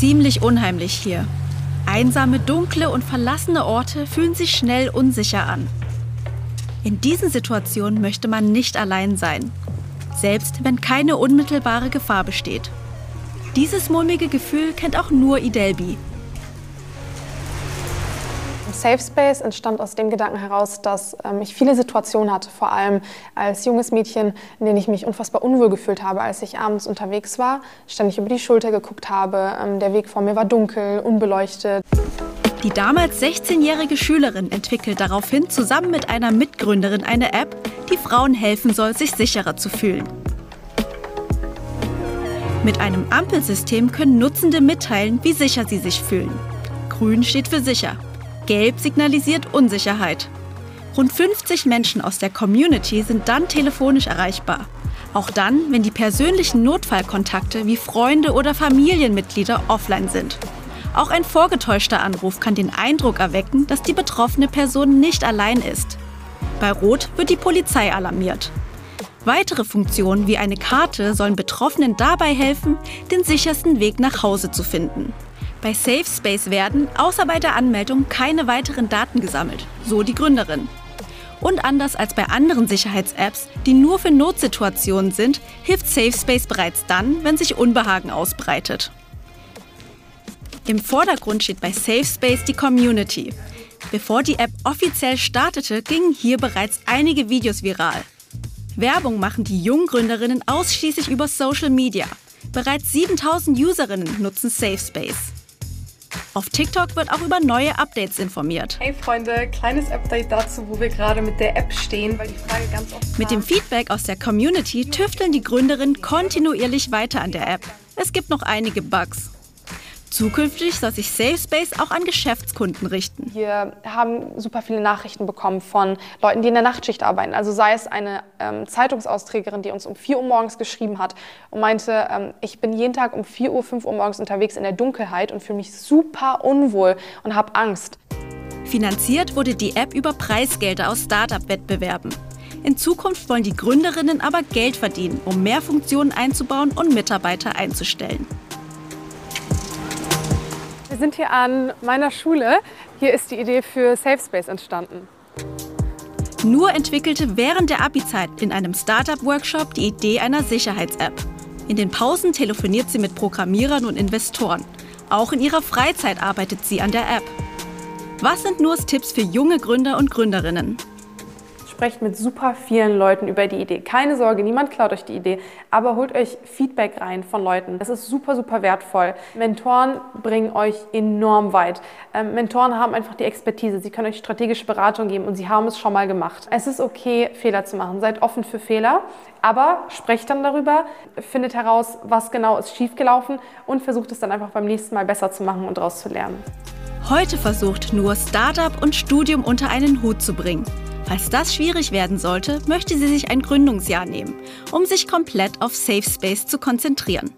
ziemlich unheimlich hier. Einsame, dunkle und verlassene Orte fühlen sich schnell unsicher an. In diesen Situationen möchte man nicht allein sein, selbst wenn keine unmittelbare Gefahr besteht. Dieses mulmige Gefühl kennt auch nur Idelbi, Safe Space entstand aus dem Gedanken heraus, dass ähm, ich viele Situationen hatte, vor allem als junges Mädchen, in denen ich mich unfassbar unwohl gefühlt habe, als ich abends unterwegs war, ständig über die Schulter geguckt habe, ähm, der Weg vor mir war dunkel, unbeleuchtet. Die damals 16-jährige Schülerin entwickelt daraufhin zusammen mit einer Mitgründerin eine App, die Frauen helfen soll, sich sicherer zu fühlen. Mit einem Ampelsystem können Nutzende mitteilen, wie sicher sie sich fühlen. Grün steht für sicher, Gelb signalisiert Unsicherheit. Rund 50 Menschen aus der Community sind dann telefonisch erreichbar. Auch dann, wenn die persönlichen Notfallkontakte wie Freunde oder Familienmitglieder offline sind. Auch ein vorgetäuschter Anruf kann den Eindruck erwecken, dass die betroffene Person nicht allein ist. Bei Rot wird die Polizei alarmiert. Weitere Funktionen wie eine Karte sollen Betroffenen dabei helfen, den sichersten Weg nach Hause zu finden. Bei Safe Space werden, außer bei der Anmeldung, keine weiteren Daten gesammelt, so die Gründerin. Und anders als bei anderen Sicherheits-Apps, die nur für Notsituationen sind, hilft Safe Space bereits dann, wenn sich Unbehagen ausbreitet. Im Vordergrund steht bei Safe Space die Community. Bevor die App offiziell startete, gingen hier bereits einige Videos viral. Werbung machen die jungen Gründerinnen ausschließlich über Social Media. Bereits 7000 Userinnen nutzen Safe Space. Auf TikTok wird auch über neue Updates informiert. Hey Freunde, kleines Update dazu, wo wir gerade mit der App stehen, weil die Frage ganz oft Mit dem Feedback aus der Community tüfteln die Gründerinnen kontinuierlich weiter an der App. Es gibt noch einige Bugs. Zukünftig soll sich SafeSpace auch an Geschäftskunden richten. Wir haben super viele Nachrichten bekommen von Leuten, die in der Nachtschicht arbeiten. Also sei es eine ähm, Zeitungsausträgerin, die uns um 4 Uhr morgens geschrieben hat und meinte, ähm, ich bin jeden Tag um 4 Uhr, 5 Uhr morgens unterwegs in der Dunkelheit und fühle mich super unwohl und habe Angst. Finanziert wurde die App über Preisgelder aus Startup-Wettbewerben. In Zukunft wollen die Gründerinnen aber Geld verdienen, um mehr Funktionen einzubauen und Mitarbeiter einzustellen sind hier an meiner Schule. Hier ist die Idee für Safe Space entstanden. Nur entwickelte während der Abi-Zeit in einem Startup-Workshop die Idee einer Sicherheits-App. In den Pausen telefoniert sie mit Programmierern und Investoren. Auch in ihrer Freizeit arbeitet sie an der App. Was sind Nurs Tipps für junge Gründer und Gründerinnen? Sprecht mit super vielen Leuten über die Idee. Keine Sorge, niemand klaut euch die Idee, aber holt euch Feedback rein von Leuten. Das ist super, super wertvoll. Mentoren bringen euch enorm weit. Ähm, Mentoren haben einfach die Expertise. Sie können euch strategische Beratung geben und sie haben es schon mal gemacht. Es ist okay, Fehler zu machen. Seid offen für Fehler, aber sprecht dann darüber, findet heraus, was genau ist schiefgelaufen und versucht es dann einfach beim nächsten Mal besser zu machen und daraus zu lernen. Heute versucht nur Startup und Studium unter einen Hut zu bringen. Falls das schwierig werden sollte, möchte sie sich ein Gründungsjahr nehmen, um sich komplett auf Safe Space zu konzentrieren.